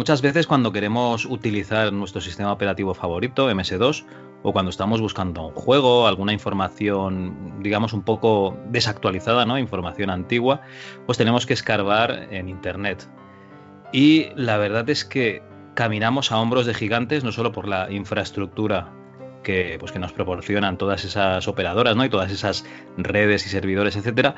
Muchas veces cuando queremos utilizar nuestro sistema operativo favorito, MS2, o cuando estamos buscando un juego, alguna información, digamos, un poco desactualizada, ¿no? Información antigua, pues tenemos que escarbar en Internet. Y la verdad es que caminamos a hombros de gigantes, no solo por la infraestructura que, pues, que nos proporcionan todas esas operadoras, ¿no? Y todas esas redes y servidores, etcétera,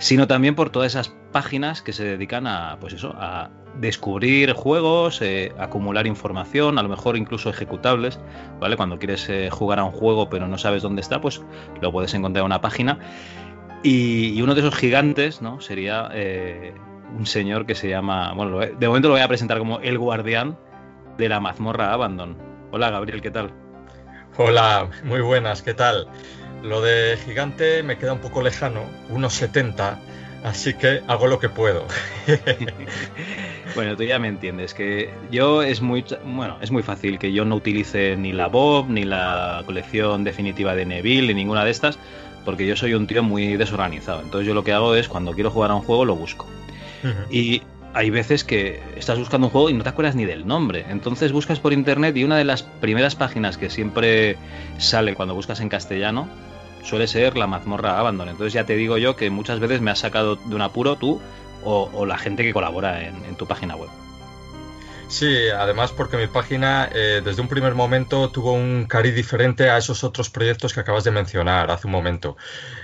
sino también por todas esas páginas que se dedican a, pues eso, a descubrir juegos, eh, acumular información, a lo mejor incluso ejecutables, ¿vale? Cuando quieres eh, jugar a un juego pero no sabes dónde está, pues lo puedes encontrar en una página. Y, uno de esos gigantes, ¿no? Sería eh, un señor que se llama, bueno, de momento lo voy a presentar como el guardián de la mazmorra Abandon. Hola Gabriel, ¿qué tal? Hola, muy buenas, ¿qué tal? Lo de gigante me queda un poco lejano, unos 70, así que hago lo que puedo. bueno, tú ya me entiendes, que yo es muy, bueno, es muy fácil que yo no utilice ni la Bob, ni la colección definitiva de Neville, ni ninguna de estas, porque yo soy un tío muy desorganizado. Entonces yo lo que hago es, cuando quiero jugar a un juego, lo busco. Y hay veces que estás buscando un juego y no te acuerdas ni del nombre. Entonces buscas por internet y una de las primeras páginas que siempre sale cuando buscas en castellano suele ser la mazmorra Abandon. Entonces ya te digo yo que muchas veces me has sacado de un apuro tú o, la gente que colabora en, tu página web. Sí, además porque mi página eh, desde un primer momento tuvo un cariz diferente a esos otros proyectos que acabas de mencionar hace un momento.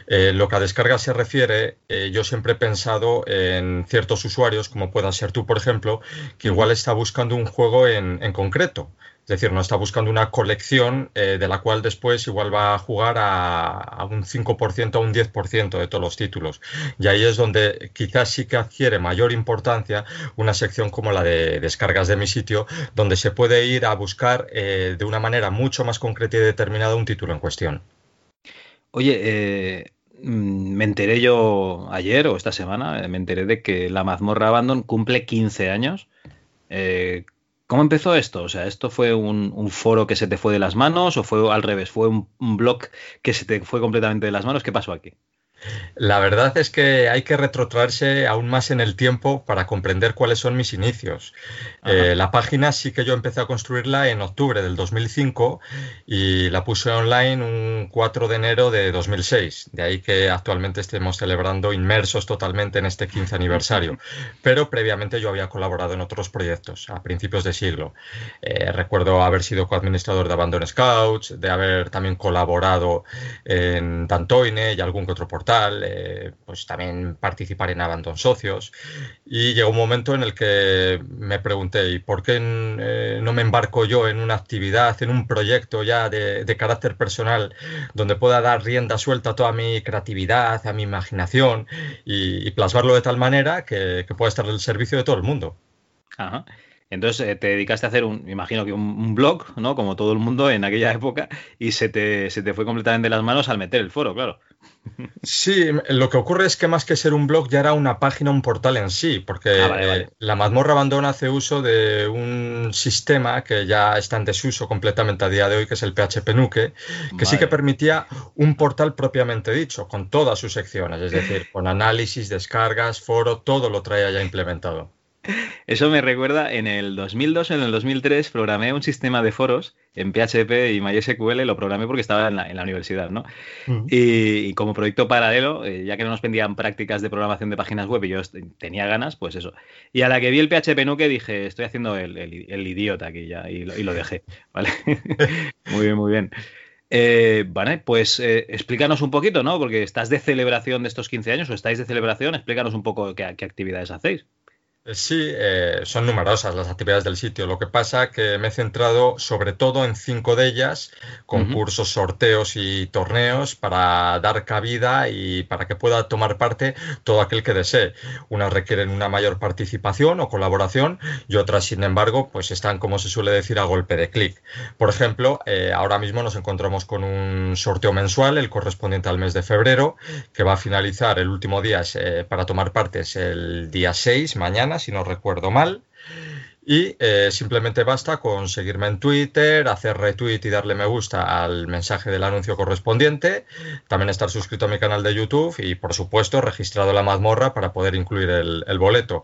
Eh, lo que a descarga se refiere, eh, yo siempre he pensado en ciertos usuarios, como pueda ser tú, por ejemplo, que igual está buscando un juego en, en concreto. Es decir, no está buscando una colección eh, de la cual después igual va a jugar a, un 5% o un 10% de todos los títulos. Y ahí es donde quizás sí que adquiere mayor importancia una sección como la de descargas de mi sitio, donde se puede ir a buscar eh, de una manera mucho más concreta y determinada un título en cuestión. Oye, eh, mm, me enteré yo ayer o esta semana, me enteré de que la mazmorra Abandon cumple 15 años. ¿Cómo empezó esto? O sea, ¿esto fue un, foro que se te fue de las manos o fue al revés? ¿Fue un, blog que se te fue completamente de las manos? ¿Qué pasó aquí? La verdad es que hay que retrotraerse aún más en el tiempo para comprender cuáles son mis inicios. Eh, la página sí que yo empecé a construirla en octubre del 2005 y la puse online un 4 de enero de 2006. De ahí que actualmente estemos celebrando inmersos totalmente en este 15 aniversario. Pero previamente yo había colaborado en otros proyectos a principios de siglo. Eh, recuerdo haber sido coadministrador de Abandon Scouts, de haber también colaborado en Dantoine y algún que otro portal eh, pues también participar en Abandon Socios. Y llegó un momento en el que me pregunté, ¿y por qué eh, no me embarco yo en una actividad, en un proyecto ya de, carácter personal, donde pueda dar rienda suelta a toda mi creatividad, a mi imaginación y, plasmarlo de tal manera que, pueda estar al servicio de todo el mundo? Entonces eh, te dedicaste a hacer un, me imagino que un, blog, ¿no? Como todo el mundo en aquella época, y se te, se te fue completamente de las manos al meter el foro, claro. Sí, lo que ocurre es que más que ser un blog ya era una página, un portal en sí, porque ah, la mazmorra abandona hace uso de un sistema que ya está en desuso completamente a día de hoy, que es el PHP Nuke, que sí que permitía un portal propiamente dicho, con todas sus secciones, es decir, con análisis, descargas, foro, todo lo traía ya implementado. Eso me recuerda, en el 2002 o en el 2003 programé un sistema de foros en PHP y MySQL, lo programé porque estaba en la, universidad, ¿no? y, como proyecto paralelo, eh, ya que no nos pendían prácticas de programación de páginas web y yo tenía ganas, pues eso. Y a la que vi el PHP Nuke dije, estoy haciendo el, idiota aquí ya, y lo, dejé, ¿vale? muy bien, muy bien. Eh, vale, pues eh, explícanos un poquito, ¿no? Porque estás de celebración de estos 15 años o estáis de celebración, explícanos un poco qué actividades hacéis. Eh, sí, eh, son numerosas las actividades del sitio. Lo que pasa que me he centrado sobre todo en cinco de ellas, concursos, sorteos y torneos para dar cabida y para que pueda tomar parte todo aquel que desee. Unas requieren una mayor participación o colaboración y otras, sin embargo, pues están, como se suele decir, a golpe de clic. Por ejemplo, eh, ahora mismo nos encontramos con un sorteo mensual, el correspondiente al mes de febrero, que va a finalizar el último día para tomar parte es el día 6, mañana si no recuerdo mal. Y eh, simplemente basta con seguirme en Twitter, hacer retweet y darle me gusta al mensaje del anuncio correspondiente, también estar suscrito a mi canal de YouTube y, por supuesto, registrado la mazmorra para poder incluir el boleto.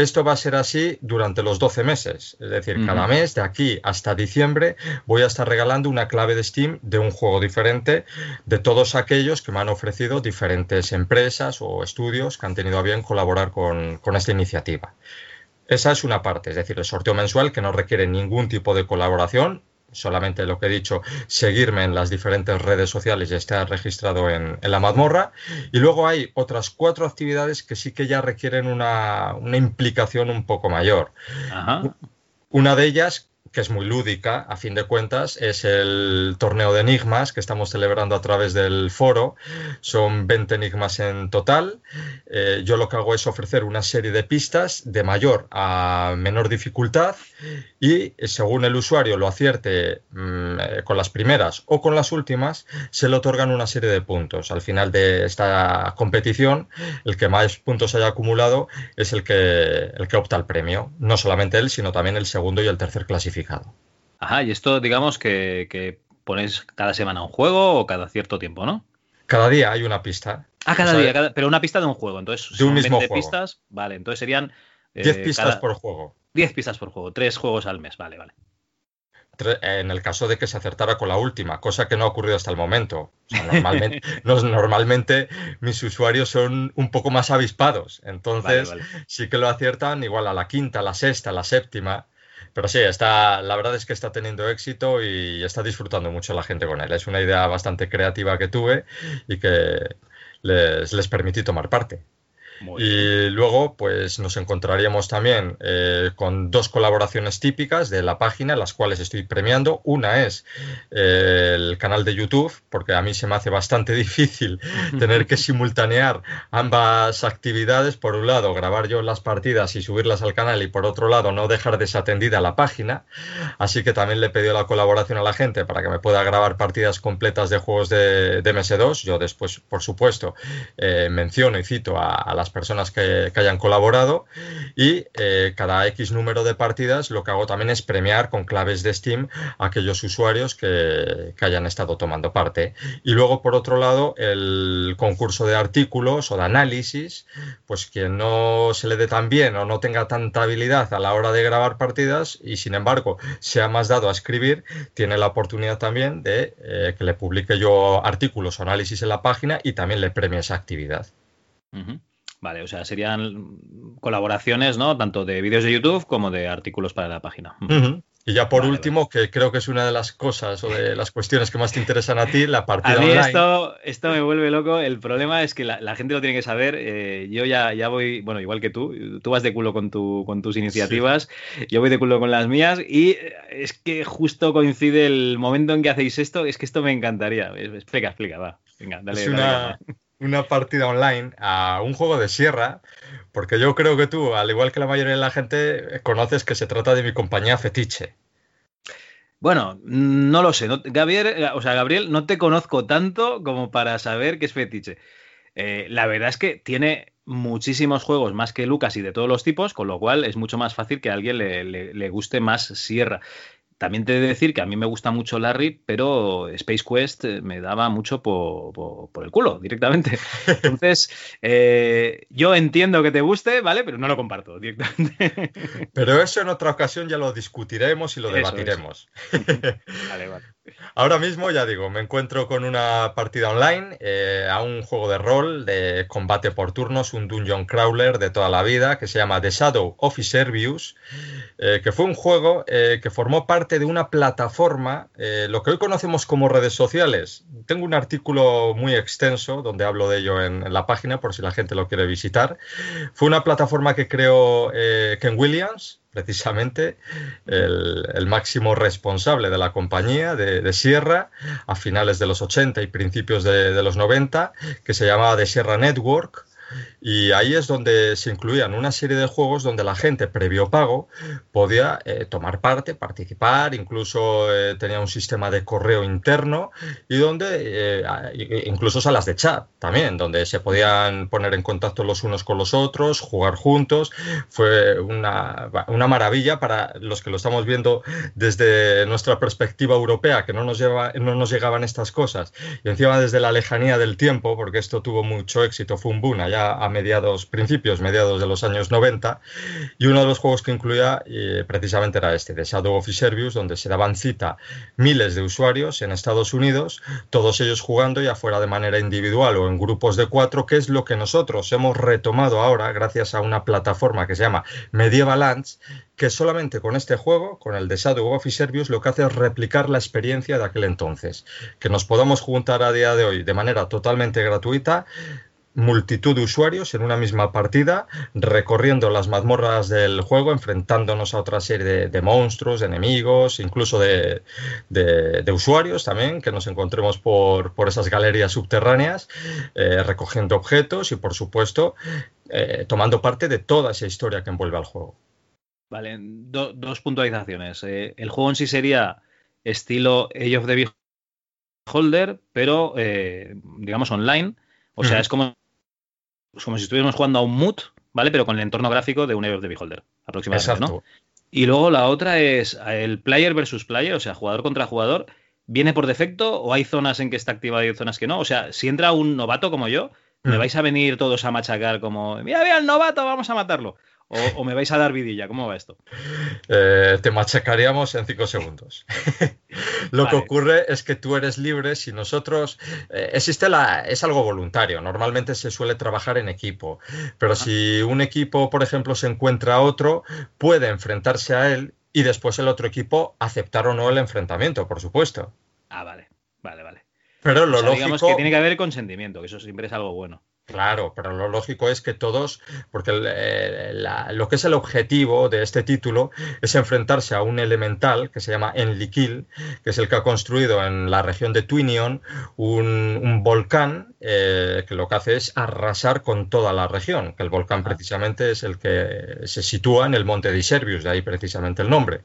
Esto va a ser así durante los 12 meses, es decir, cada mes de aquí hasta diciembre voy a estar regalando una clave de Steam de un juego diferente de todos aquellos que me han ofrecido diferentes empresas o estudios que han tenido a bien colaborar con, con esta iniciativa. Esa es una parte, es decir, el sorteo mensual que no requiere ningún tipo de colaboración, solamente lo que he dicho, seguirme en las diferentes redes sociales y estar registrado en, la mazmorra. Y luego hay otras cuatro actividades que sí que ya requieren una, implicación un poco mayor. Una de ellas, que es muy lúdica, a fin de cuentas, es el torneo de enigmas que estamos celebrando a través del foro. Son 20 enigmas en total. Eh, yo lo que hago es ofrecer una serie de pistas de mayor a menor dificultad y según el usuario lo acierte mm, eh, con las primeras o con las últimas, se le otorgan una serie de puntos. Al final de esta competición, el que más puntos haya acumulado es el que, el que opta al premio. No solamente él, sino también el segundo y el tercer clasificado. Ajá, y esto digamos que, que pones cada semana un juego o cada cierto tiempo, ¿no? Cada día hay una pista. Ah, cada día, pero una pista de un juego. Entonces, de un mismo 20 pistas, vale, entonces serían... 10 eh, pistas por juego. 10 pistas por juego, 3 juegos al mes, vale, vale. En el caso de que se acertara con la última, cosa que no ha ocurrido hasta el momento. normalmente, normalmente mis usuarios son un poco más avispados, entonces sí que lo aciertan igual a la quinta, la sexta, la séptima. Pero sí, está, la verdad es que está teniendo éxito y está disfrutando mucho la gente con él. Es una idea bastante creativa que tuve y que les, les permití tomar parte y luego, pues nos encontraríamos también eh, con dos colaboraciones típicas de la página, las cuales estoy premiando. Una es eh, el canal de YouTube, porque a mí se me hace bastante difícil tener que simultanear ambas actividades. Por un lado, grabar yo las partidas y subirlas al canal, y por otro lado, no dejar desatendida la página. Así que también le he pedido la colaboración a la gente para que me pueda grabar partidas completas de juegos de, MS2. Yo después, por supuesto, eh, menciono y cito a las personas que, hayan colaborado y eh, cada X número de partidas lo que hago también es premiar con claves de Steam a aquellos usuarios que, hayan estado tomando parte. Y luego, por otro lado, el concurso de artículos o de análisis, pues quien no se le dé tan bien o no tenga tanta habilidad a la hora de grabar partidas y sin embargo sea más dado a escribir, tiene la oportunidad también de eh, que le publique yo artículos o análisis en la página y también le premie esa actividad. Vale, o sea, serían colaboraciones, ¿no? Tanto de vídeos de YouTube como de artículos para la página. Y ya por último, que creo que es una de las cosas o de las cuestiones que más te interesan a ti, la partida a mí Esto, esto me vuelve loco. El problema es que la, gente lo tiene que saber. Eh, yo ya, ya voy, bueno, igual que tú, tú vas de culo con, tu, con tus iniciativas, yo voy de culo con las mías y es que justo coincide el momento en que hacéis esto, es que esto me encantaría. Explica, explica, va. Venga, dale. Es una, una partida online a un juego de sierra, porque yo creo que tú, al igual que la mayoría de la gente, conoces que se trata de mi compañía fetiche. Bueno, no lo sé. Gabriel, o sea, Gabriel, no te conozco tanto como para saber que es fetiche. Eh, la verdad es que tiene muchísimos juegos más que Lucas y de todos los tipos, con lo cual es mucho más fácil que a alguien le, le guste más Sierra. También te he de decir que a mí me gusta mucho Larry, pero Space Quest eh, me daba mucho por, el culo directamente. Entonces, eh, yo entiendo que te guste, ¿vale? Pero no lo comparto directamente. Pero eso en otra ocasión ya lo discutiremos y lo debatiremos. vale, vale. Ahora mismo, ya digo, me encuentro con una partida online eh, a un juego de rol de combate por turnos, un dungeon crawler de toda la vida que se llama The Shadow of Servius, eh, que fue un juego eh, que formó parte de una plataforma, lo que hoy conocemos como redes sociales. Tengo un artículo muy extenso donde hablo de ello en, la página por si la gente lo quiere visitar. Fue una plataforma que creó Ken Williams, precisamente el, máximo responsable de la compañía de, Sierra a finales de los 80 y principios de, de los 90, que se llamaba The Sierra Network y ahí es donde se incluían una serie de juegos donde la gente, previo pago, podía eh, tomar parte, participar, incluso eh, tenía un sistema de correo interno y donde, eh, incluso salas de chat también, donde se podían poner en contacto los unos con los otros, jugar juntos. Fue una, una maravilla para los que lo estamos viendo desde nuestra perspectiva europea, que no nos, lleva, no nos llegaban estas cosas. Y encima desde la lejanía del tiempo, porque esto tuvo mucho éxito, fue un boom allá a mediados, principios, mediados de los años 90, y uno de los juegos que incluía eh, precisamente era este, de Shadow of Servius, donde se daban cita miles de usuarios en Estados Unidos, todos ellos jugando ya fuera de manera individual o en grupos de cuatro, que es lo que nosotros hemos retomado ahora gracias a una plataforma que se llama Medieval Lands, que solamente con este juego, con el de Shadow of Servius, lo que hace es replicar la experiencia de aquel entonces. Que nos podamos juntar a día de hoy de manera totalmente gratuita, multitud de usuarios en una misma partida, recorriendo las mazmorras del juego, enfrentándonos a otra serie de, monstruos, de enemigos, incluso de, usuarios también, que nos encontremos por, esas galerías subterráneas, eh, recogiendo objetos y, por supuesto, eh, tomando parte de toda esa historia que envuelve al juego. Vale, dos puntualizaciones. Eh, el juego en sí sería estilo Age of the Beholder, pero digamos online. O sea, es como como si estuviéramos jugando a un mood, ¿vale? Pero con el entorno gráfico de un of the Beholder, aproximadamente, ¿no? Y luego la otra es el player versus player, o sea, jugador contra jugador. ¿Viene por defecto o hay zonas en que está activado y hay zonas que no? O sea, si entra un novato como yo, ¿me mm. vais a venir todos a machacar como, mira, mira el novato, vamos a matarlo? O, me vais a dar vidilla? ¿Cómo va esto? Eh, te machacaríamos en cinco segundos. Lo que ocurre es que tú eres libre si nosotros... Eh, existe la... Es algo voluntario. Normalmente se suele trabajar en equipo. Pero si un equipo, por ejemplo, se encuentra a otro, puede enfrentarse a él y después el otro equipo aceptar o no el enfrentamiento, por supuesto. Ah, vale. Pero lo lógico... Digamos que tiene que haber consentimiento, que eso siempre es algo bueno. Claro, pero lo lógico es que todos, porque eh, lo que es el objetivo de este título es enfrentarse a un elemental que se llama Enlikil, que es el que ha construido en la región de Twinion un, volcán eh, que lo que hace es arrasar con toda la región, que el volcán precisamente es el que se sitúa en el monte de Iservius, de ahí precisamente el nombre.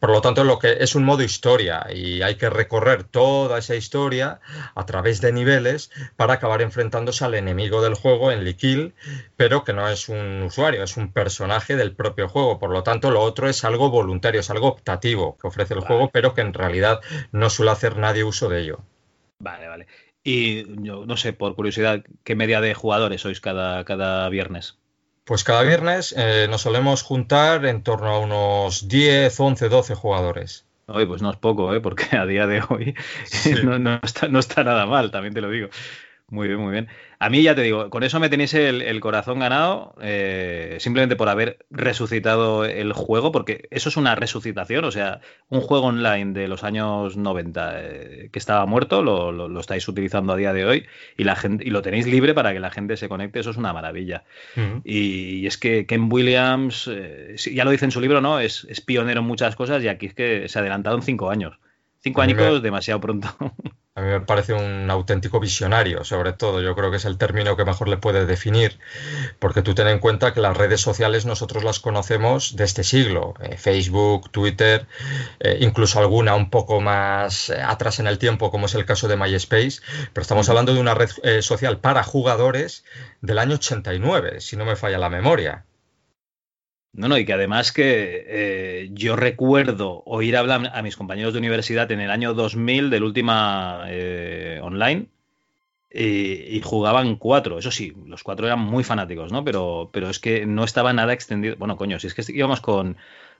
Por lo tanto, lo que es un modo historia y hay que recorrer toda esa historia a través de niveles para acabar enfrentándose al enemigo del juego en Liquil, pero que no es un usuario, es un personaje del propio juego. Por lo tanto, lo otro es algo voluntario, es algo optativo que ofrece el juego, pero que en realidad no suele hacer nadie uso de ello. Vale, vale. Y yo no sé, por curiosidad, ¿qué media de jugadores sois cada, cada viernes? Pues cada viernes eh, nos solemos juntar en torno a unos 10, 11, 12 jugadores. Oye, pues no es poco, ¿eh? porque a día de hoy no, está, no está nada mal, también te lo digo. Muy bien, muy bien. A mí ya te digo, con eso me tenéis el, corazón ganado, eh, simplemente por haber resucitado el juego, porque eso es una resucitación, o sea, un juego online de los años 90 eh, que estaba muerto, lo, estáis utilizando a día de hoy y, la gente, y lo tenéis libre para que la gente se conecte, eso es una maravilla. y, es que Ken Williams, eh, ya lo dice en su libro, ¿no? Es, es, pionero en muchas cosas y aquí es que se ha adelantado en cinco años. Cinco años demasiado pronto. A mí me parece un auténtico visionario, sobre todo. Yo creo que es el término que mejor le puede definir, porque tú ten en cuenta que las redes sociales nosotros las conocemos de este siglo. Eh, Facebook, Twitter, eh, incluso alguna un poco más eh, atrás en el tiempo, como es el caso de MySpace, pero estamos hablando de una red social para jugadores del año 89, si no me falla la memoria. No, no, y que además que eh, yo recuerdo oír hablar a mis compañeros de universidad en el año 2000 del última eh, online y, jugaban cuatro. Eso sí, los cuatro eran muy fanáticos, ¿no? Pero, pero es que no estaba nada extendido. Bueno, coño, si es que íbamos con,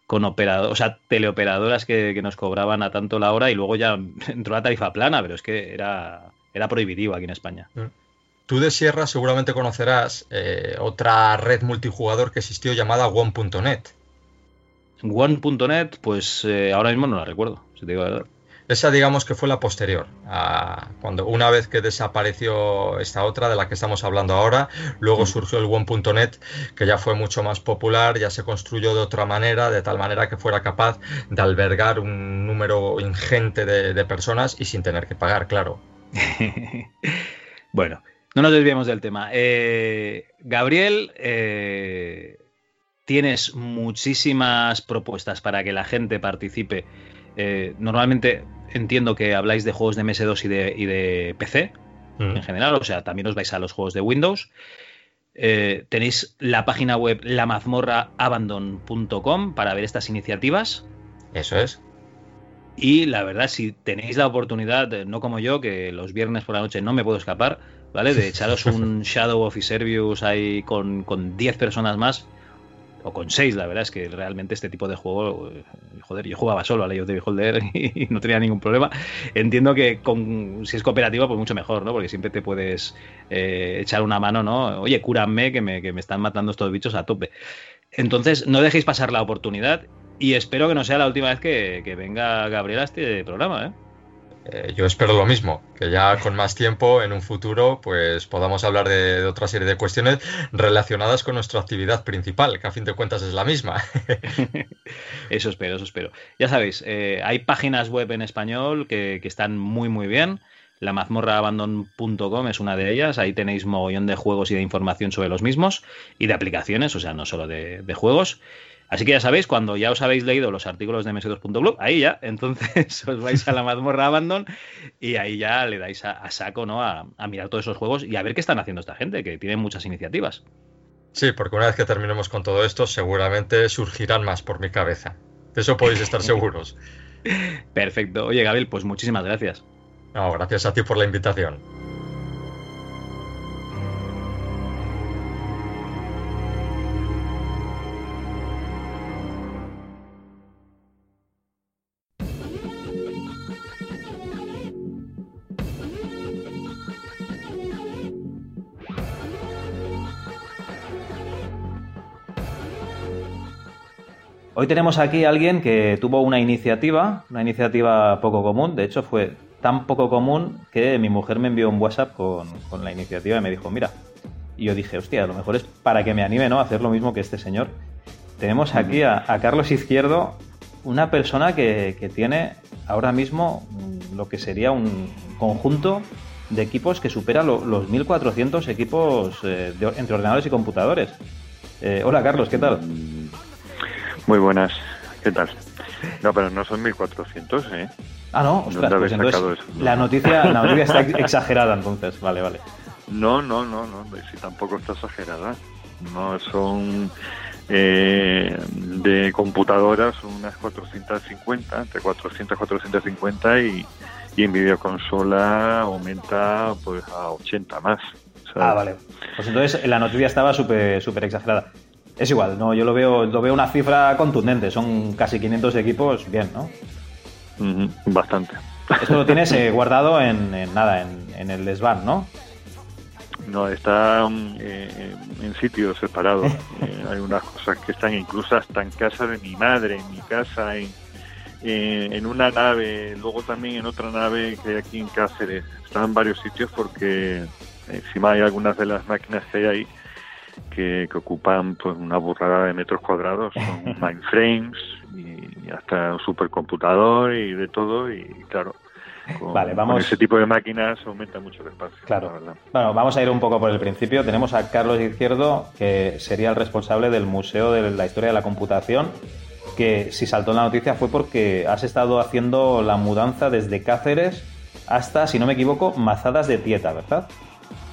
con operador, teleoperadoras que, nos cobraban a tanto la hora y luego ya entró la tarifa plana, pero es que era, era prohibitivo aquí en España. Mm. Tú de Sierra seguramente conocerás eh, otra red multijugador que existió llamada One.net. One.net, pues eh, ahora mismo no la recuerdo, si te digo la verdad. Esa digamos que fue la posterior, cuando una vez que desapareció esta otra de la que estamos hablando ahora, luego mm. surgió el One.net, que ya fue mucho más popular, ya se construyó de otra manera, de tal manera que fuera capaz de albergar un número ingente de, personas y sin tener que pagar, claro. bueno, no nos desviemos del tema. Eh, Gabriel, eh, tienes muchísimas propuestas para que la gente participe. Eh, normalmente entiendo que habláis de juegos de MS2 y de, y de PC mm. en general, o sea, también os vais a los juegos de Windows. Tenéis la página web lamazmorraabandon.com para ver estas iniciativas. Eso es. Y la verdad, si tenéis la oportunidad, no como yo, que los viernes por la noche no me puedo escapar, ¿vale? De echaros un Shadow of Iservius ahí con 10 personas más, o con 6, la verdad es que realmente este tipo de juego, eh, joder, yo jugaba solo a Legend of the Beholder y no tenía ningún problema. Entiendo que con, si es cooperativa, pues mucho mejor, ¿no? Porque siempre te puedes eh, echar una mano, ¿no? Oye, cúrame que me, que me están matando estos bichos a tope. Entonces, no dejéis pasar la oportunidad y espero que no sea la última vez que, que venga Gabriela a este programa, ¿eh? Eh, yo espero lo mismo, que ya con más tiempo en un futuro pues podamos hablar de, otra serie de cuestiones relacionadas con nuestra actividad principal, que a fin de cuentas es la misma. eso espero, eso espero. Ya sabéis, eh, hay páginas web en español que, están muy muy bien. La mazmorraabandon.com es una de ellas. Ahí tenéis mogollón de juegos y de información sobre los mismos y de aplicaciones, o sea, no solo de, de juegos. Así que ya sabéis, cuando ya os habéis leído los artículos de ms2.blog, ahí ya, entonces os vais a la mazmorra Abandon y ahí ya le dais a, saco, ¿no? A, mirar todos esos juegos y a ver qué están haciendo esta gente, que tiene muchas iniciativas. Sí, porque una vez que terminemos con todo esto, seguramente surgirán más por mi cabeza. De eso podéis estar seguros. Perfecto. Oye, Gabriel, pues muchísimas gracias. No, gracias a ti por la invitación. Hoy tenemos aquí a alguien que tuvo una iniciativa, una iniciativa poco común, de hecho fue tan poco común que mi mujer me envió un WhatsApp con, la iniciativa y me dijo, mira, y yo dije, hostia, a lo mejor es para que me anime ¿no? a hacer lo mismo que este señor. Tenemos aquí a, Carlos Izquierdo, una persona que, tiene ahora mismo lo que sería un conjunto de equipos que supera los 1.400 equipos eh, entre ordenadores y computadores. Eh, hola Carlos, ¿qué tal? Muy buenas, ¿qué tal? No, pero no son 1400, ¿eh? Ah, no, ostras, pues entonces la noticia, la noticia está exagerada entonces, vale, vale. No, no, no, no, si tampoco está exagerada. No, son eh, de computadoras unas 450, entre 400 y 450 y, y en videoconsola aumenta pues a 80 más. Ah, vale. Pues entonces la noticia estaba súper súper exagerada. Es igual, no, yo lo veo, lo veo una cifra contundente, son casi 500 equipos, bien, ¿no? bastante. Esto lo tienes eh, guardado en, nada, en, el desván, ¿no? No, está eh, en sitios separados. Eh, hay unas cosas que están incluso hasta en casa de mi madre, en mi casa, en, en una nave, luego también en otra nave que hay aquí en Cáceres. Están en varios sitios porque encima hay algunas de las máquinas que hay ahí que, ocupan pues una burrada de metros cuadrados, son mainframes y hasta un supercomputador y de todo y claro. Con, vamos... ese tipo de máquinas aumenta mucho el espacio. Claro. Bueno, vamos a ir un poco por el principio. Tenemos a Carlos Izquierdo, que sería el responsable del Museo de la Historia de la Computación, que si saltó en la noticia fue porque has estado haciendo la mudanza desde Cáceres hasta, si no me equivoco, Mazadas de Tieta, ¿verdad?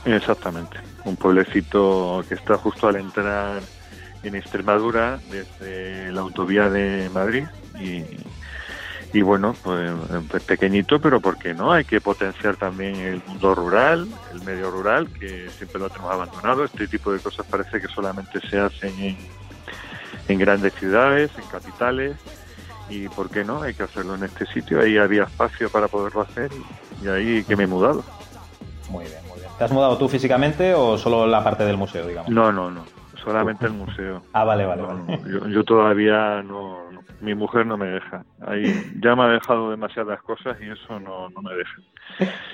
Exactamente, un pueblecito que está justo al entrar en Extremadura desde la autovía de Madrid y, bueno, pues, pequeñito, pero ¿por qué no? Hay que potenciar también el mundo rural, el medio rural, que siempre lo tenemos abandonado. Este tipo de cosas parece que solamente se hacen en, en grandes ciudades, en capitales, y ¿por qué no? Hay que hacerlo en este sitio, ahí había espacio para poderlo hacer y, ahí que me he mudado. Muy bien. ¿Te has mudado tú físicamente o solo la parte del museo, digamos? No, no, no, solamente el museo. Ah, vale, vale. yo, todavía no, mi mujer no me deja. Ahí ya me ha dejado demasiadas cosas y eso no, no me deja.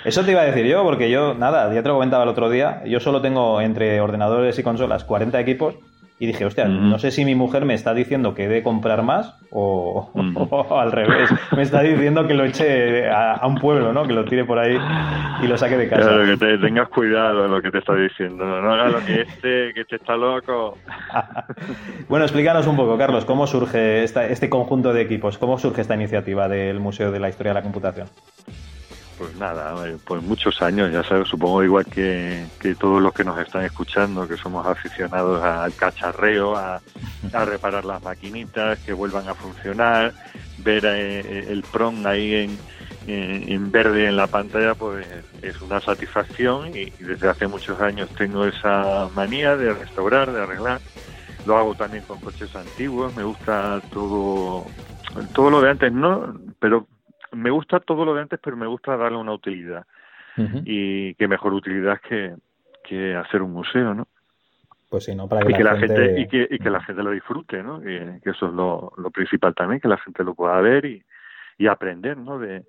Eso te iba a decir yo, porque yo, nada, ya te lo comentaba el otro día, yo solo tengo entre ordenadores y consolas 40 equipos y dije, hostia, no sé si mi mujer me está diciendo que he de comprar más o, al revés. Me está diciendo que lo eche a, un pueblo, ¿no? Que lo tire por ahí y lo saque de casa. Claro, que te, tengas cuidado en lo que te está diciendo. No hagas lo que este, que este está loco. bueno, explícanos un poco, Carlos, ¿cómo surge este conjunto de equipos? ¿Cómo surge esta iniciativa del Museo de la Historia de la Computación? Pues nada, pues muchos años, ya sabes, supongo igual que, todos los que nos están escuchando, que somos aficionados al cacharreo, a, reparar las maquinitas, que vuelvan a funcionar, ver eh, el PROM ahí en, verde en la pantalla, pues es una satisfacción y, desde hace muchos años tengo esa manía de restaurar, de arreglar. Lo hago también con coches antiguos, me gusta todo, todo lo de antes, no, pero me gusta todo lo de antes, pero me gusta darle una utilidad. Y qué mejor utilidad que, que hacer un museo, ¿no? Pues sí, ¿no? Para que, la, gente... y, que, y que la gente lo disfrute, ¿no? Que, eso es lo, lo, principal también, que la gente lo pueda ver y, y aprender, ¿no? De,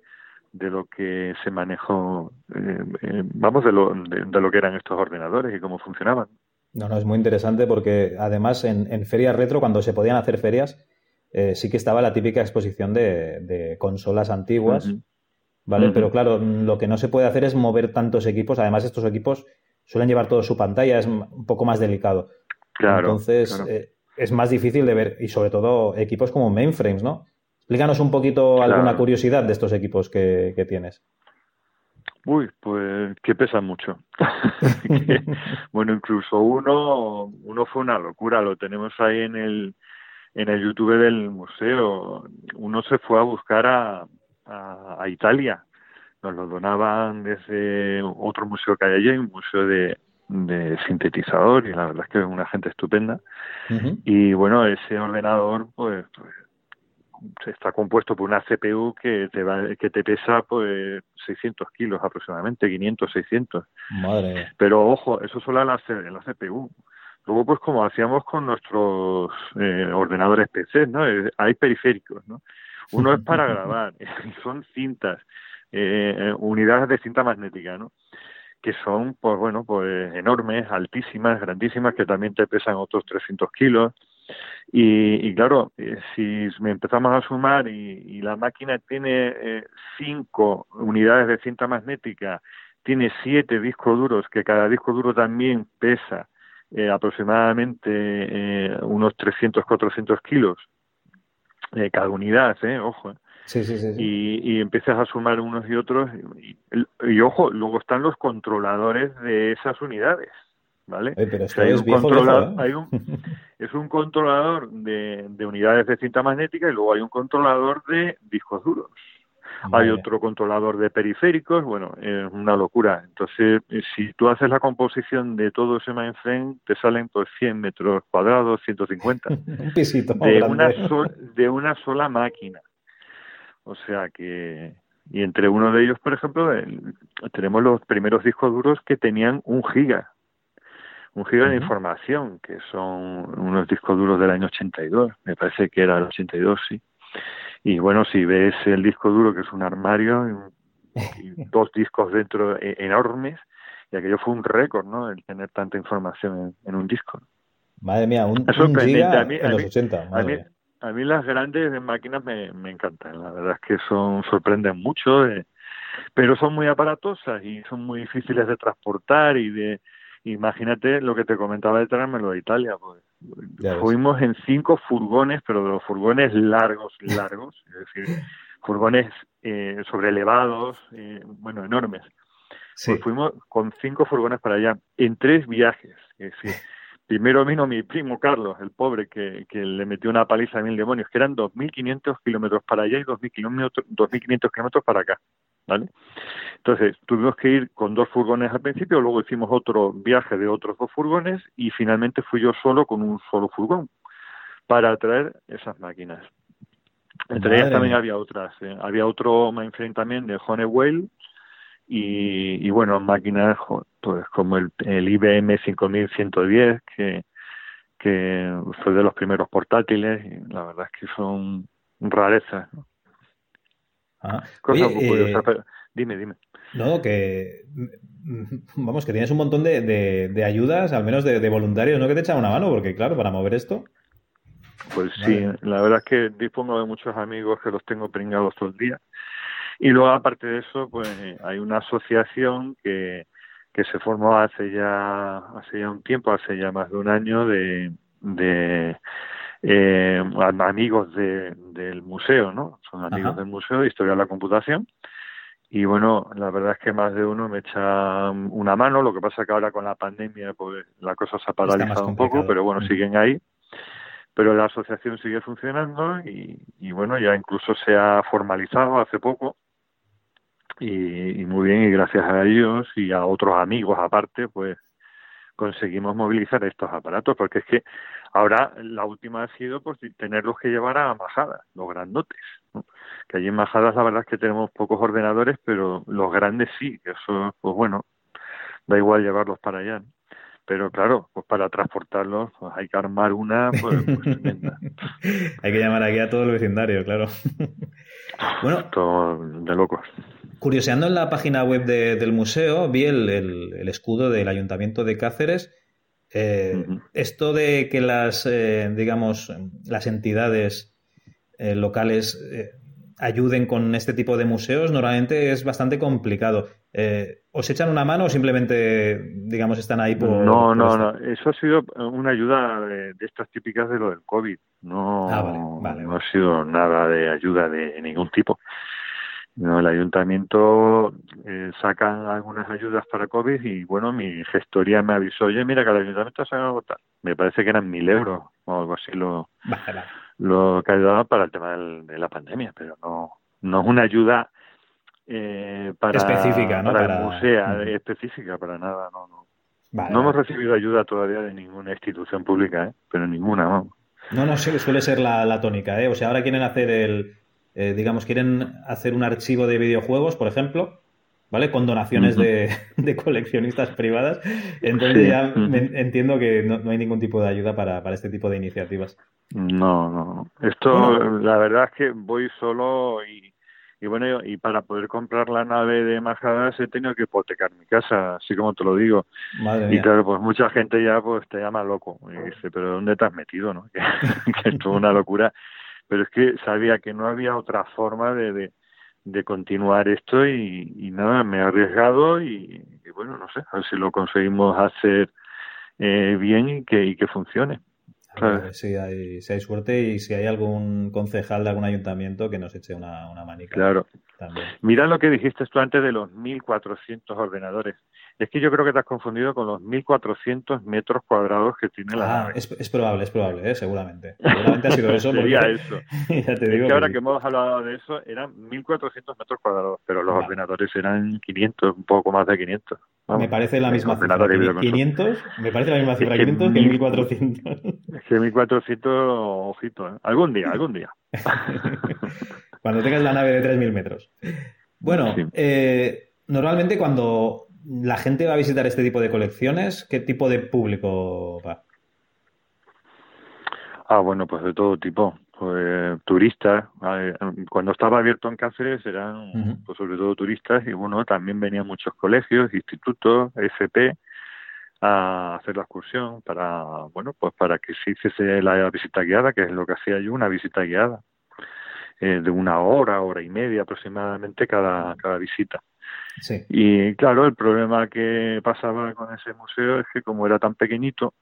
de lo que se manejó, eh, eh, vamos, de lo, de, lo que eran estos ordenadores y cómo funcionaban. No, no, es muy interesante porque además en, en ferias retro, cuando se podían hacer ferias, eh, sí que estaba la típica exposición de, consolas antiguas, ¿vale? Pero claro, lo que no se puede hacer es mover tantos equipos. Además, estos equipos suelen llevar todo su pantalla, es un poco más delicado. Claro. Entonces, eh, es más difícil de ver, y sobre todo equipos como mainframes, ¿no? Explícanos un poquito alguna curiosidad de estos equipos que, tienes. Uy, pues que pesan mucho. bueno, incluso uno, uno fue una locura, lo tenemos ahí en el, en el YouTube del museo. Uno se fue a buscar a, a, Italia. Nos lo donaban desde otro museo que hay allí, un museo de, de sintetizador, y la verdad es que es una gente estupenda. Y bueno, ese ordenador, pues, pues está compuesto por una CPU que te va, que te pesa pues 600 kilos aproximadamente, 500, 600. Madre. Pero ojo, eso solo en la, la CPU. Luego, pues como hacíamos con nuestros eh, ordenadores PC, ¿no? Eh, hay periféricos, ¿no? Uno es para grabar, y son cintas, eh, unidades de cinta magnética, ¿no? Que son, pues bueno, pues enormes, altísimas, grandísimas, que también te pesan otros 300 kilos. Y, y claro, si me empezamos a sumar y, la máquina tiene cinco unidades de cinta magnética, tiene siete discos duros, que cada disco duro también pesa eh, aproximadamente eh, unos 300, 400 kilos eh, cada unidad, ¿eh? ojo. Sí, sí, sí, Y, y, empiezas a sumar unos y otros. Y, ojo, luego están los controladores de esas unidades. ¿Vale? pero hay un controlador, hay un, es un controlador de, de unidades de cinta magnética y luego hay un controlador de discos duros. Hay otro controlador de periféricos, bueno, es una locura. Entonces, eh, si tú haces la composición de todo ese mainframe, te salen pues 100 metros cuadrados, 150. Un pisito de una, de una sola máquina. O sea que... Y entre uno de ellos, por ejemplo, tenemos los primeros discos duros que tenían un giga. Un giga de información, que son unos discos duros del año 82. Me parece que era el 82, sí. Y bueno, si ves el disco duro, que es un armario, y dos discos dentro e, enormes, y aquello fue un récord, ¿no? El tener tanta información en, un disco. Madre mía, un, un giga a mí, en los 80. A mí, las grandes máquinas me, me encantan, la verdad es que son sorprenden mucho, eh, pero son muy aparatosas y son muy difíciles de transportar y de, imagínate lo que te comentaba de traérmelo a Italia, pues fuimos en cinco furgones, pero de los furgones largos, largos, es decir, furgones eh, elevados eh, bueno, enormes. Pues fuimos con cinco furgones para allá, en tres viajes. Es decir, primero vino mi primo Carlos, el pobre, que, que le metió una paliza de mil demonios, que eran 2.500 kilómetros para allá y 2.500 kilómetros para acá. ¿Vale? Entonces, tuvimos que ir con dos furgones al principio, luego hicimos otro viaje de otros dos furgones y finalmente fui yo solo con un solo furgón. para traer esas máquinas. Entre ellas también había otras. ¿eh? Había otro mainframe también de Honeywell y, y bueno, máquinas pues como el, el IBM 5110 que, que fue de los primeros portátiles y la verdad es que son rarezas. Cosas muy curiosas, eh, dime, dime. No, que vamos, que tienes un montón de, de, ayudas, al menos de, de, voluntarios, ¿no? Que te echan una mano, porque claro, para mover esto. Pues sí, la verdad es que dispongo de muchos amigos que los tengo pringados todo el día. Y luego, aparte de eso, pues hay una asociación que, que se formó hace ya, hace ya un tiempo, hace ya más de un año, de, de eh, amigos de, del museo, ¿no? Son amigos del museo de Historia de la Computación. Y bueno, la verdad es que más de uno me echa una mano. Lo que pasa es que ahora con la pandemia, pues la cosa se ha paralizado un poco, pero bueno, mm. siguen ahí pero la asociación sigue funcionando y, y, bueno, ya incluso se ha formalizado hace poco y, y, muy bien y gracias a ellos y a otros amigos aparte, pues conseguimos movilizar estos aparatos porque es que ahora la última ha sido pues tenerlos que llevar a Majadas, los grandotes, que allí en Majadas la verdad es que tenemos pocos ordenadores, pero los grandes sí, que eso pues bueno, da igual llevarlos para allá. ¿no? pero claro, pues para transportarlos pues hay que armar una pues, pues tremenda. hay que llamar aquí a todo el vecindario, claro. bueno, todo de locos. Curioseando en la página web del museo, vi el, el, escudo del Ayuntamiento de Cáceres. Eh, Esto de que las, eh, digamos, las entidades eh, locales eh, ayuden con este tipo de museos normalmente es bastante complicado. Eh, ¿Os echan una mano o simplemente, digamos, están ahí por.? No, no, no. Eso ha sido una ayuda de, estas típicas de lo del COVID. No, ah, vale, no ha sido nada de ayuda de ningún tipo. No, el ayuntamiento eh, sacan algunas ayudas para COVID y bueno, mi gestoría me avisó, oye, mira que el ayuntamiento ha sacado tal. Me parece que eran mil euros o algo así lo, lo que ayudaba para el tema de la pandemia, pero no, no es una ayuda eh, para, específica, ¿no? para, el museo, específica, para nada, no, no. no hemos recibido ayuda todavía de ninguna institución pública, ¿eh? pero ninguna, no. No, no, suele ser la, la tónica, ¿eh? O sea, ahora quieren hacer el, eh, digamos, quieren hacer un archivo de videojuegos, por ejemplo, ¿vale? Con donaciones de, de, coleccionistas privadas. Entonces ya entiendo que no, hay ningún tipo de ayuda para, para este tipo de iniciativas. No, no. Esto, la verdad es que voy solo y y bueno, y para poder comprar la nave de Majadas he tenido que hipotecar mi casa, así como te lo digo. y claro, pues mucha gente ya pues te llama loco y dice, pero ¿dónde te has metido? no que, es una locura. Pero es que sabía que no había otra forma de, de, continuar esto y, nada, me he arriesgado y, bueno, no sé, a ver si lo conseguimos hacer eh, bien y que, y que funcione si, hay, si hay suerte y si hay algún concejal de algún ayuntamiento que nos eche una, una manica. Claro. Mira lo que dijiste tú antes de los 1.400 ordenadores. Es que yo creo que te has confundido con los 1.400 metros cuadrados que tiene la ah, Es, es, probable, es probable, ¿eh? seguramente. Seguramente ha sido eso. Sería eso. ya te digo que ahora que hemos hablado de eso, eran 1.400 metros cuadrados, pero los ordenadores eran 500, un poco más de 500. me parece la misma cifra. 500, me parece la misma cifra 500 que 1.400. Que 1.400, ojito, ¿eh? algún día, algún día. cuando tengas la nave de 3.000 metros. Bueno, eh, normalmente cuando la gente va a visitar este tipo de colecciones, ¿qué tipo de público va? Ah, bueno, pues de todo tipo. Pues, turistas. Cuando estaba abierto en Cáceres eran pues, sobre todo turistas y bueno, también venían muchos colegios, institutos, FP a hacer la excursión para, bueno, pues para que se hiciese la visita guiada, que es lo que hacía yo, una visita guiada eh, de una hora, hora y media aproximadamente cada, cada visita. Y claro, el problema que pasaba con ese museo es que como era tan pequeñito,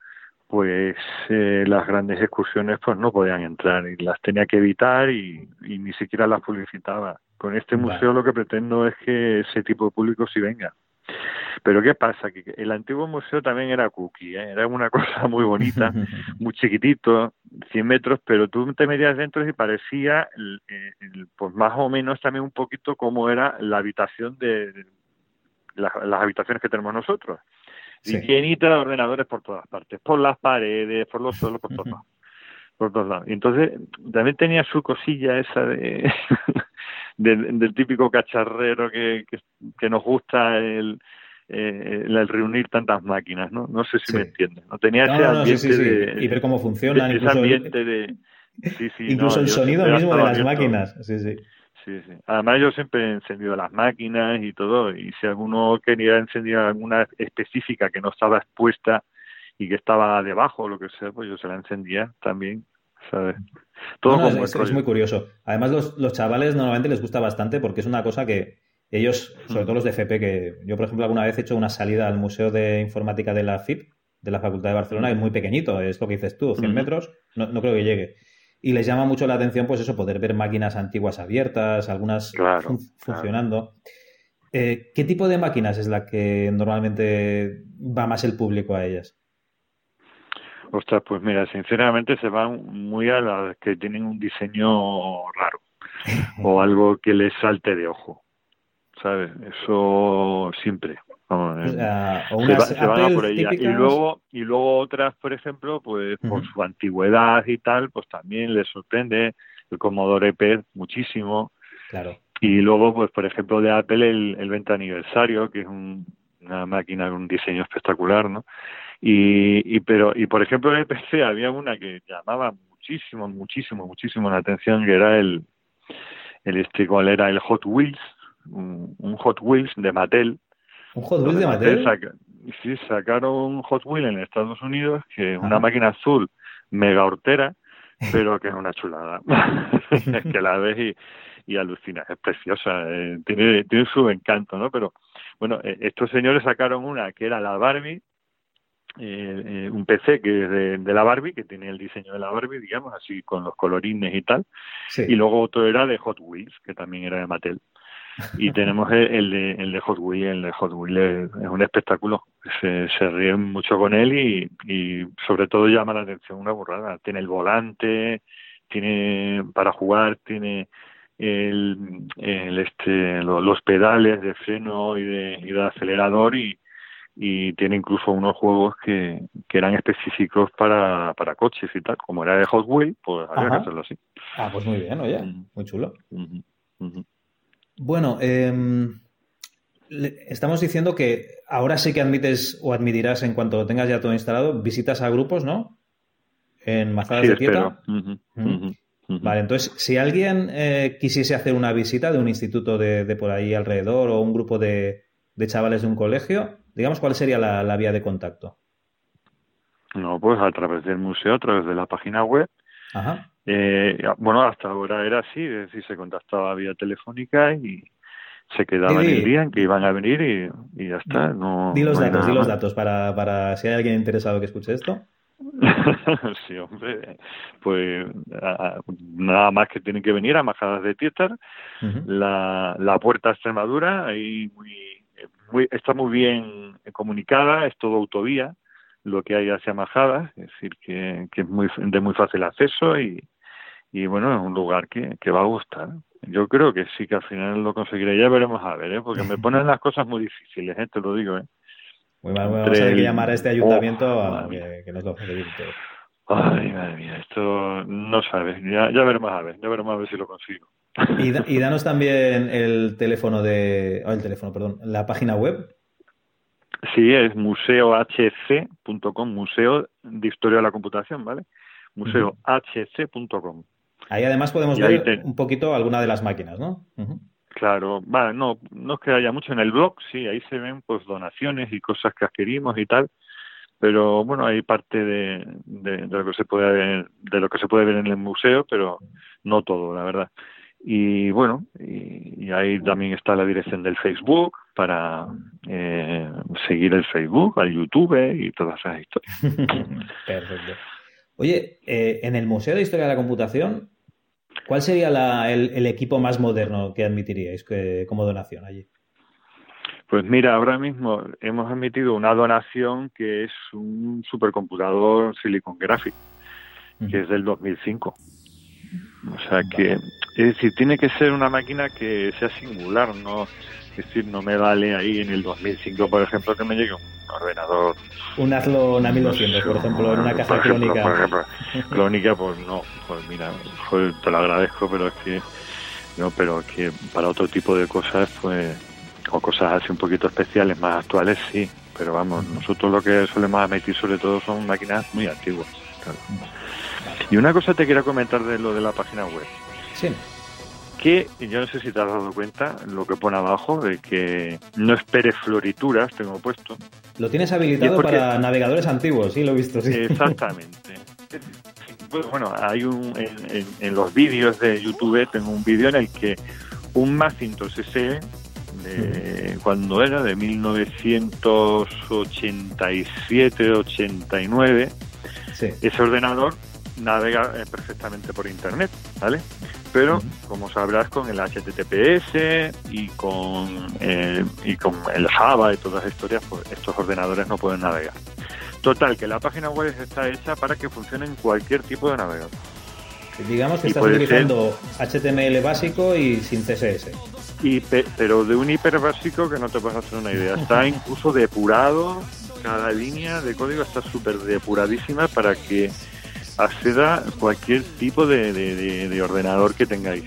pues eh, las grandes excursiones pues no podían entrar y las tenía que evitar y, ni siquiera las publicitaba. Con este museo lo que pretendo es que ese tipo de público sí venga. Pero ¿qué pasa? Que el antiguo museo también era cookie, ¿eh? era una cosa muy bonita, muy chiquitito, 100 metros, pero tú te metías dentro y parecía, pues más o menos también un poquito como era la habitación de, las habitaciones que tenemos nosotros. Sí. Y llenita de ordenadores por todas partes, por las paredes, por los suelos, por todo. por todos lados. Y entonces también tenía su cosilla esa de, del típico cacharrero que, que, nos gusta el, eh, el reunir tantas máquinas, ¿no? No sé si me entiendes. No tenía ese ambiente de, y ver cómo funcionan, incluso ambiente de incluso el sonido mismo de las máquinas. Sí, sí. Sí, sí. Además yo siempre he encendido las máquinas y todo, y si alguno quería encender alguna específica que no estaba expuesta y que estaba debajo o lo que sea, pues yo se la encendía también, ¿sabes? Todo es, muy curioso. Además los, los chavales normalmente les gusta bastante porque es una cosa que ellos, sobre mm. todo los de FP, que yo por ejemplo alguna vez he hecho una salida al Museo de Informática de la FIP, de la Facultad de Barcelona, es muy pequeñito, es lo que dices tú, 100 metros, no, no creo que llegue y les llama mucho la atención, pues eso, poder ver máquinas antiguas abiertas, algunas funcionando. Eh, ¿Qué tipo de máquinas es la que normalmente va más el público a ellas? Ostras, pues mira, sinceramente se van muy a las que tienen un diseño raro o algo que les salte de ojo, ¿sabes? Eso siempre. se, van a por ella. Y luego, y luego otras, por ejemplo, pues por su antigüedad y tal, pues también les sorprende el Commodore PET muchísimo. Claro. Y luego, pues por ejemplo, de Apple el, el 20 aniversario, que es una máquina con un diseño espectacular, ¿no? Y, y, pero, y por ejemplo en el PC había una que llamaba muchísimo, muchísimo, muchísimo la atención, que era el, el este, ¿cuál era? El Hot Wheels, un, Hot Wheels de Mattel. ¿Un Hot Wheels de Mattel? sí, sacaron un Hot Wheels en Estados Unidos, que es una máquina azul mega hortera, pero que es una chulada. que la ves y, y alucinas, es preciosa, eh, tiene, tiene su encanto, ¿no? Pero bueno, eh, estos señores sacaron una que era la Barbie, eh, eh un PC que es de, la Barbie, que tiene el diseño de la Barbie, digamos, así con los colorines y tal. Y luego otro era de Hot Wheels, que también era de Mattel y tenemos el, de, el de Hot Wheels, el de Hot Wheels es, un espectáculo, se, se ríen mucho con él y, y sobre todo llama la atención una burrada, tiene el volante, tiene para jugar, tiene el, el este los, pedales de freno y de, y de acelerador y, y tiene incluso unos juegos que, que eran específicos para, para coches y tal, como era de Hot Wheels, pues había que hacerlo así. Ah, pues muy bien, oye, muy chulo. Bueno, em, estamos diciendo que ahora sí que admites o admitirás en cuanto tengas ya todo instalado visitas a grupos, ¿no? En Mazadas de Tieta. Vale, entonces, si alguien eh, quisiese hacer una visita de un instituto de, por ahí alrededor o un grupo de, chavales de un colegio, digamos, ¿cuál sería la, vía de contacto? No, pues a través del museo, a través de la página web. Ajá. Eh, bueno, hasta ahora era así, es decir, se contactaba vía telefónica y se quedaban el día en que iban a venir y, ya está. No, di los datos, di los datos para, para si hay alguien interesado que escuche esto. sí, hombre, pues nada más que tienen que venir a Majadas de Tietar, la, la puerta Extremadura, ahí muy, muy, está muy bien comunicada, es todo autovía, lo que hay hacia Majadas, es decir, que, que es muy, de muy fácil acceso y, y bueno, es un lugar que, que va a gustar. Yo creo que sí, que al final lo conseguiré. Ya veremos a ver, ¿eh? porque me ponen las cosas muy difíciles, ¿eh? te lo digo. ¿eh? Muy mal, vamos a tener que llamar a este ayuntamiento oh, a que, nos lo todo. Ay, madre mía, esto no sabes. Ya, ya veremos a ver, ya veremos a ver si lo consigo. Y, y danos también el teléfono de. Oh, el teléfono, perdón. La página web. Sí, es museohc.com, Museo de Historia de la Computación, ¿vale? museohc.com. Ahí además podemos ver un poquito alguna de las máquinas, ¿no? Claro, vale, no, no es que mucho en el blog, sí, ahí se ven pues donaciones y cosas que adquirimos y tal, pero bueno, hay parte de, de, lo que se puede ver, de lo que se puede ver en el museo, pero no todo, la verdad. Y bueno, y, ahí también está la dirección del Facebook para eh, seguir el Facebook, al YouTube y todas esas historias. Perfecto. Oye, eh, en el Museo de Historia de la Computación, ¿cuál sería el, equipo más moderno que admitiríais como donación allí? Pues mira, ahora mismo hemos admitido una donación que es un supercomputador Silicon Graphic, que es del 2005. O sea que, es decir, tiene que ser una máquina que sea singular, no, es decir, no me vale ahí en el 2005, por ejemplo, que me llegue un ordenador. Un Athlon a 1200, por ejemplo, en una clónica. Por ejemplo, clónica, pues no, pues mira, te lo agradezco, pero es que no, pero que para otro tipo de cosas, pues, o cosas así un poquito especiales, más actuales, sí. Pero vamos, nosotros lo que solemos emitir sobre todo son máquinas muy antiguas. Y una cosa te quiero comentar de lo de la página web. Sí que yo no sé si te has dado cuenta lo que pone abajo de que no esperes florituras, tengo puesto. Lo tienes habilitado para navegadores antiguos, sí, lo he visto, sí. Exactamente. Pues bueno, hay un en, los vídeos de YouTube tengo un vídeo en el que un Macintosh SE de, cuando era de 1987-89 ese ordenador navega eh, perfectamente por internet, ¿vale? pero como sabrás con el HTTPS y con, eh, y con el Java y todas las historias, pues estos ordenadores no pueden navegar. Total, que la página web está hecha para que funcione en cualquier tipo de navegador. Digamos que estás utilizando HTML básico y sin CSS. Y pero de un hiper básico que no te puedes hacer una idea. Está incluso depurado, cada línea de código está súper depuradísima para que acceda cualquier tipo de, ordenador que tengáis.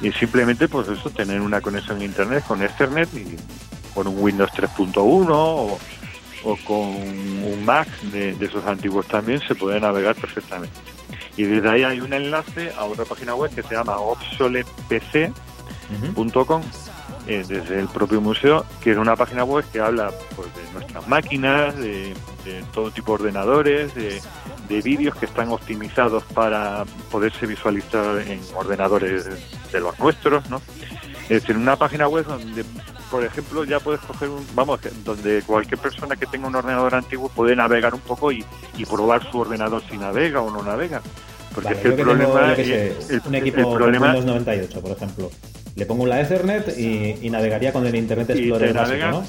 Y simplemente, pues eso, tener una conexión a Internet con Ethernet y con un Windows 3.1 o, con un Mac de, esos antiguos también se puede navegar perfectamente. Y desde ahí hay un enlace a otra página web que se llama obsoletpc.com eh, desde el propio museo, que es una página web que habla pues, de nuestras máquinas, de, todo tipo de ordenadores, de, vídeos que están optimizados para poderse visualizar en ordenadores de los nuestros, ¿no? Es decir, una página web donde, por ejemplo, ya puedes coger un, vamos, donde cualquier persona que tenga un ordenador antiguo puede navegar un poco y, probar su ordenador si navega o no navega. Porque es que el problema, es un equipo problema, Windows 98, por ejemplo le pongo la Ethernet y, navegaría con el Internet Explorer básico, ¿no?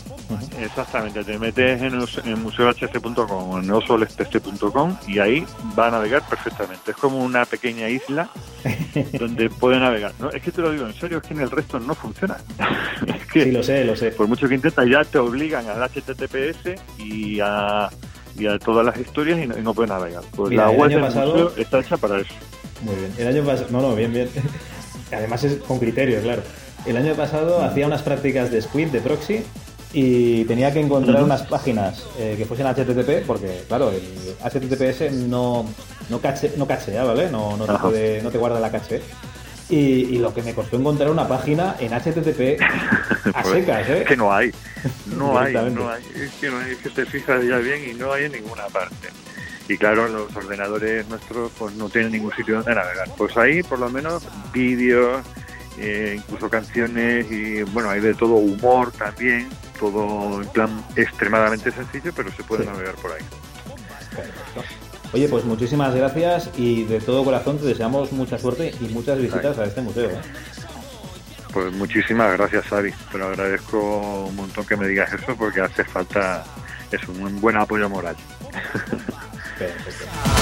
Exactamente, te metes en, en museohc.com o en osolespc.com y ahí va a navegar perfectamente. Es como una pequeña isla donde puede navegar. No, es que te lo digo en serio, es que en el resto no funciona. sí, lo sé, lo sé. Por mucho que intentas, ya te obligan al HTTPS y a, y a todas las historias y no, puede navegar. Pues la web del museo está hecha para eso. Muy bien. El año pasado, no, no, bien, bien. Además es con criterio, claro. El año pasado hacía unas prácticas de Squid, de proxy, y tenía que encontrar unas páginas eh, que fuesen HTTP, porque claro, el HTTPS no, no, cache, no cachea, ¿vale? No, no, te no te guarda la caché. Y, lo que me costó encontrar una página en HTTP a pues, secas, ¿eh? que no hay. No hay, no hay. Es que no hay, es que te fijas ya bien y no hay en ninguna parte y claro, los ordenadores nuestros pues no tienen ningún sitio donde navegar. Pues ahí por lo menos vídeos, eh, incluso canciones y bueno, hay de todo humor también, todo en plan extremadamente sencillo, pero se puede navegar por ahí. Oye, pues muchísimas gracias y de todo corazón te deseamos mucha suerte y muchas visitas a este museo. ¿eh? Pues muchísimas gracias, Xavi. Pero agradezco un montón que me digas eso porque hace falta es un buen apoyo moral. Perfecto.